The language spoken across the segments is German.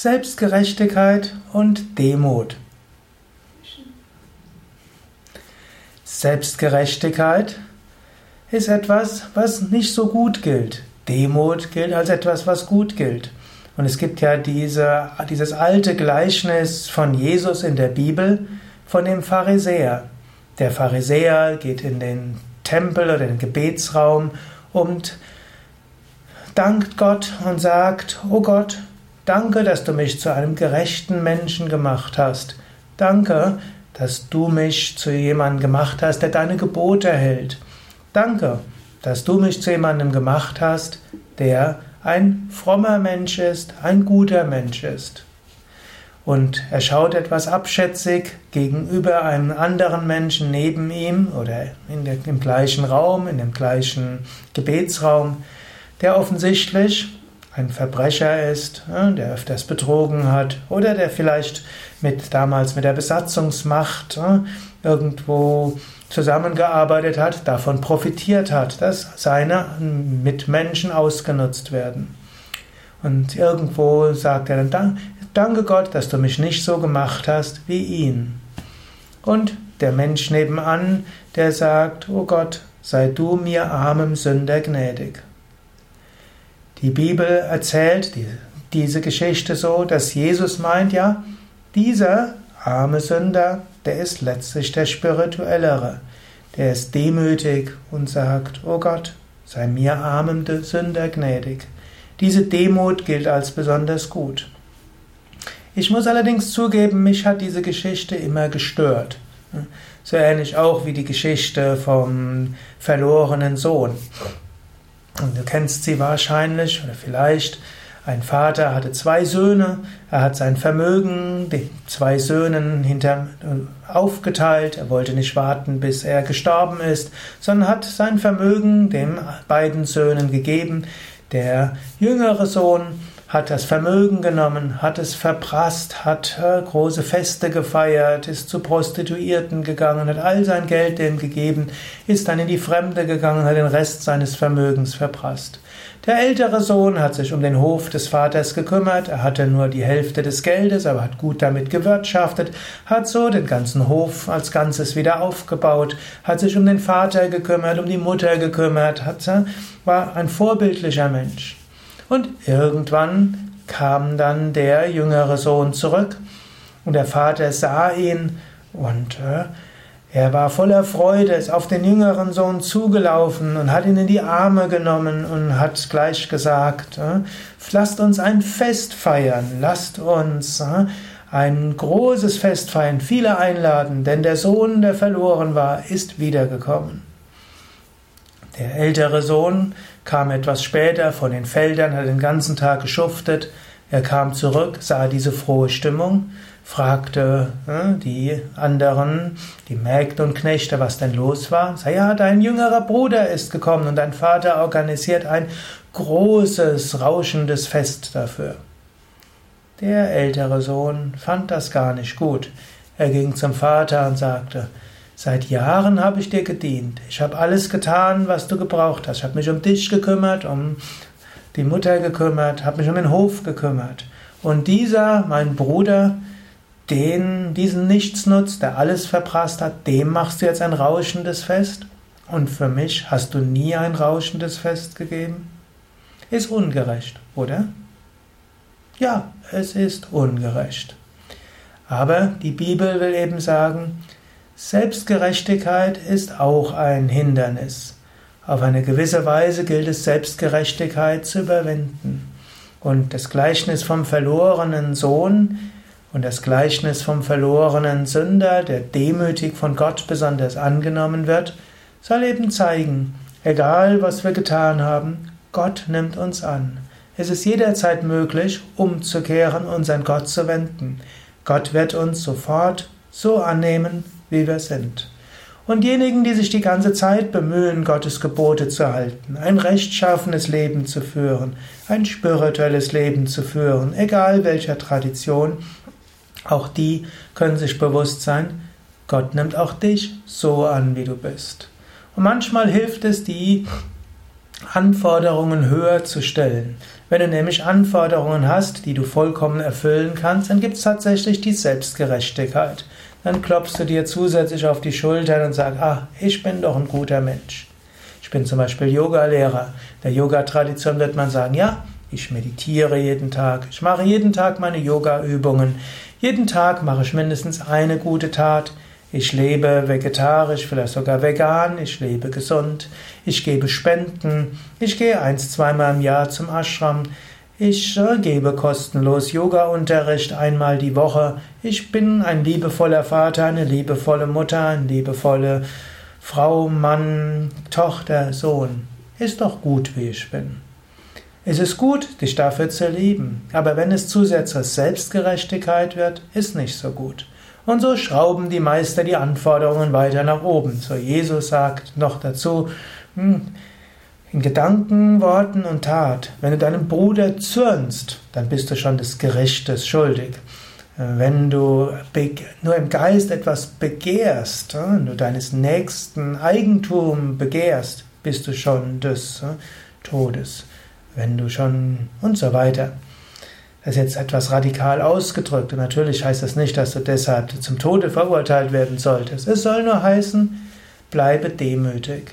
Selbstgerechtigkeit und Demut. Selbstgerechtigkeit ist etwas, was nicht so gut gilt. Demut gilt als etwas, was gut gilt. Und es gibt ja diese, dieses alte Gleichnis von Jesus in der Bibel, von dem Pharisäer. Der Pharisäer geht in den Tempel oder den Gebetsraum und dankt Gott und sagt, oh Gott, danke, dass du mich zu einem gerechten Menschen gemacht hast. Danke, dass du mich zu jemandem gemacht hast, der deine Gebote hält. Danke, dass du mich zu jemandem gemacht hast, der ein frommer Mensch ist, ein guter Mensch ist. Und er schaut etwas abschätzig gegenüber einem anderen Menschen neben ihm oder in der, im gleichen Raum, in dem gleichen Gebetsraum der offensichtlich ein Verbrecher ist, der öfters betrogen hat oder der vielleicht mit damals mit der Besatzungsmacht irgendwo zusammengearbeitet hat, davon profitiert hat, dass seine Mitmenschen ausgenutzt werden. Und irgendwo sagt er dann, danke Gott, dass du mich nicht so gemacht hast wie ihn. Und der Mensch nebenan, der sagt, oh Gott, sei du mir armem Sünder gnädig. Die Bibel erzählt diese Geschichte so, dass Jesus meint, ja, dieser arme Sünder, der ist letztlich der spirituellere. Der ist demütig und sagt, oh Gott, sei mir armem Sünder gnädig. Diese Demut gilt als besonders gut. Ich muss allerdings zugeben, mich hat diese Geschichte immer gestört. So ähnlich auch wie die Geschichte vom verlorenen Sohn. Und du kennst sie wahrscheinlich oder vielleicht. Ein Vater hatte zwei Söhne, er hat sein Vermögen den zwei Söhnen hinter, äh, aufgeteilt, er wollte nicht warten, bis er gestorben ist, sondern hat sein Vermögen den beiden Söhnen gegeben. Der jüngere Sohn hat das Vermögen genommen, hat es verprasst, hat äh, große Feste gefeiert, ist zu Prostituierten gegangen, hat all sein Geld dem gegeben, ist dann in die Fremde gegangen, hat den Rest seines Vermögens verprasst. Der ältere Sohn hat sich um den Hof des Vaters gekümmert, er hatte nur die Hälfte des Geldes, aber hat gut damit gewirtschaftet, hat so den ganzen Hof als Ganzes wieder aufgebaut, hat sich um den Vater gekümmert, um die Mutter gekümmert, hat, äh, war ein vorbildlicher Mensch. Und irgendwann kam dann der jüngere Sohn zurück und der Vater sah ihn und äh, er war voller Freude, ist auf den jüngeren Sohn zugelaufen und hat ihn in die Arme genommen und hat gleich gesagt, äh, lasst uns ein Fest feiern, lasst uns äh, ein großes Fest feiern, viele einladen, denn der Sohn, der verloren war, ist wiedergekommen. Der ältere Sohn kam etwas später von den Feldern, hat den ganzen Tag geschuftet. Er kam zurück, sah diese frohe Stimmung, fragte äh, die anderen, die Mägde und Knechte, was denn los war. Sag, ja, dein jüngerer Bruder ist gekommen und dein Vater organisiert ein großes, rauschendes Fest dafür. Der ältere Sohn fand das gar nicht gut. Er ging zum Vater und sagte, Seit Jahren habe ich dir gedient. Ich habe alles getan, was du gebraucht hast. Ich habe mich um dich gekümmert, um die Mutter gekümmert, habe mich um den Hof gekümmert. Und dieser, mein Bruder, den, diesen Nichtsnutz, der alles verprasst hat, dem machst du jetzt ein rauschendes Fest? Und für mich hast du nie ein rauschendes Fest gegeben? Ist ungerecht, oder? Ja, es ist ungerecht. Aber die Bibel will eben sagen, Selbstgerechtigkeit ist auch ein Hindernis. Auf eine gewisse Weise gilt es, Selbstgerechtigkeit zu überwinden. Und das Gleichnis vom verlorenen Sohn und das Gleichnis vom verlorenen Sünder, der demütig von Gott besonders angenommen wird, soll eben zeigen, egal was wir getan haben, Gott nimmt uns an. Es ist jederzeit möglich, umzukehren und an Gott zu wenden. Gott wird uns sofort so annehmen, wie wir sind. Und diejenigen, die sich die ganze Zeit bemühen, Gottes Gebote zu halten, ein rechtschaffenes Leben zu führen, ein spirituelles Leben zu führen, egal welcher Tradition, auch die können sich bewusst sein, Gott nimmt auch dich so an, wie du bist. Und manchmal hilft es, die Anforderungen höher zu stellen. Wenn du nämlich Anforderungen hast, die du vollkommen erfüllen kannst, dann gibt es tatsächlich die Selbstgerechtigkeit. Dann klopfst du dir zusätzlich auf die Schultern und sagst, ah, ich bin doch ein guter Mensch. Ich bin zum Beispiel Yogalehrer. Der Yoga-Tradition wird man sagen, ja, ich meditiere jeden Tag, ich mache jeden Tag meine Yoga-Übungen, jeden Tag mache ich mindestens eine gute Tat, ich lebe vegetarisch, vielleicht sogar vegan, ich lebe gesund, ich gebe Spenden, ich gehe eins, zweimal im Jahr zum Ashram, ich äh, gebe kostenlos Yoga-Unterricht einmal die Woche. Ich bin ein liebevoller Vater, eine liebevolle Mutter, eine liebevolle Frau, Mann, Tochter, Sohn. Ist doch gut, wie ich bin. Es ist gut, dich dafür zu lieben, aber wenn es zu sehr zur Selbstgerechtigkeit wird, ist nicht so gut. Und so schrauben die Meister die Anforderungen weiter nach oben. So Jesus sagt noch dazu, hm, in Gedanken, Worten und Tat. Wenn du deinem Bruder zürnst, dann bist du schon des Gerichtes schuldig. Wenn du nur im Geist etwas begehrst, wenn du deines nächsten Eigentum begehrst, bist du schon des Todes. Wenn du schon und so weiter. Das ist jetzt etwas radikal ausgedrückt. Und natürlich heißt das nicht, dass du deshalb zum Tode verurteilt werden solltest. Es soll nur heißen, bleibe demütig.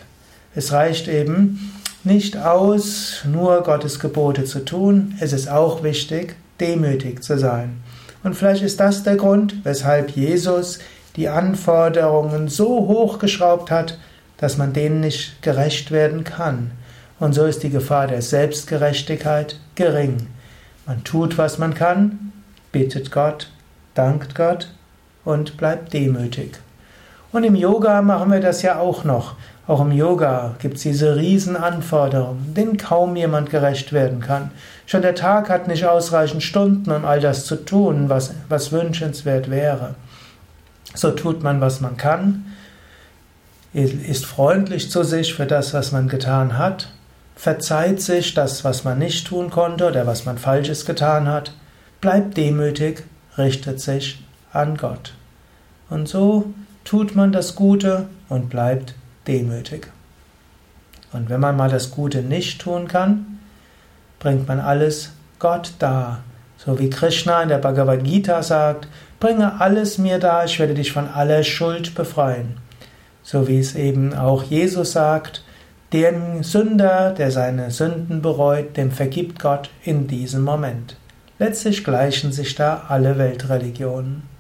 Es reicht eben, nicht aus, nur Gottes Gebote zu tun. Es ist auch wichtig, demütig zu sein. Und vielleicht ist das der Grund, weshalb Jesus die Anforderungen so hochgeschraubt hat, dass man denen nicht gerecht werden kann. Und so ist die Gefahr der Selbstgerechtigkeit gering. Man tut, was man kann, bittet Gott, dankt Gott und bleibt demütig. Und im Yoga machen wir das ja auch noch. Auch im Yoga gibt es diese Riesenanforderungen, denen kaum jemand gerecht werden kann. Schon der Tag hat nicht ausreichend Stunden, um all das zu tun, was, was wünschenswert wäre. So tut man, was man kann, ist freundlich zu sich für das, was man getan hat, verzeiht sich das, was man nicht tun konnte oder was man Falsches getan hat, bleibt demütig, richtet sich an Gott. Und so tut man das Gute und bleibt demütig. Und wenn man mal das Gute nicht tun kann, bringt man alles Gott dar. So wie Krishna in der Bhagavad Gita sagt, bringe alles mir dar, ich werde dich von aller Schuld befreien. So wie es eben auch Jesus sagt, dem Sünder, der seine Sünden bereut, dem vergibt Gott in diesem Moment. Letztlich gleichen sich da alle Weltreligionen.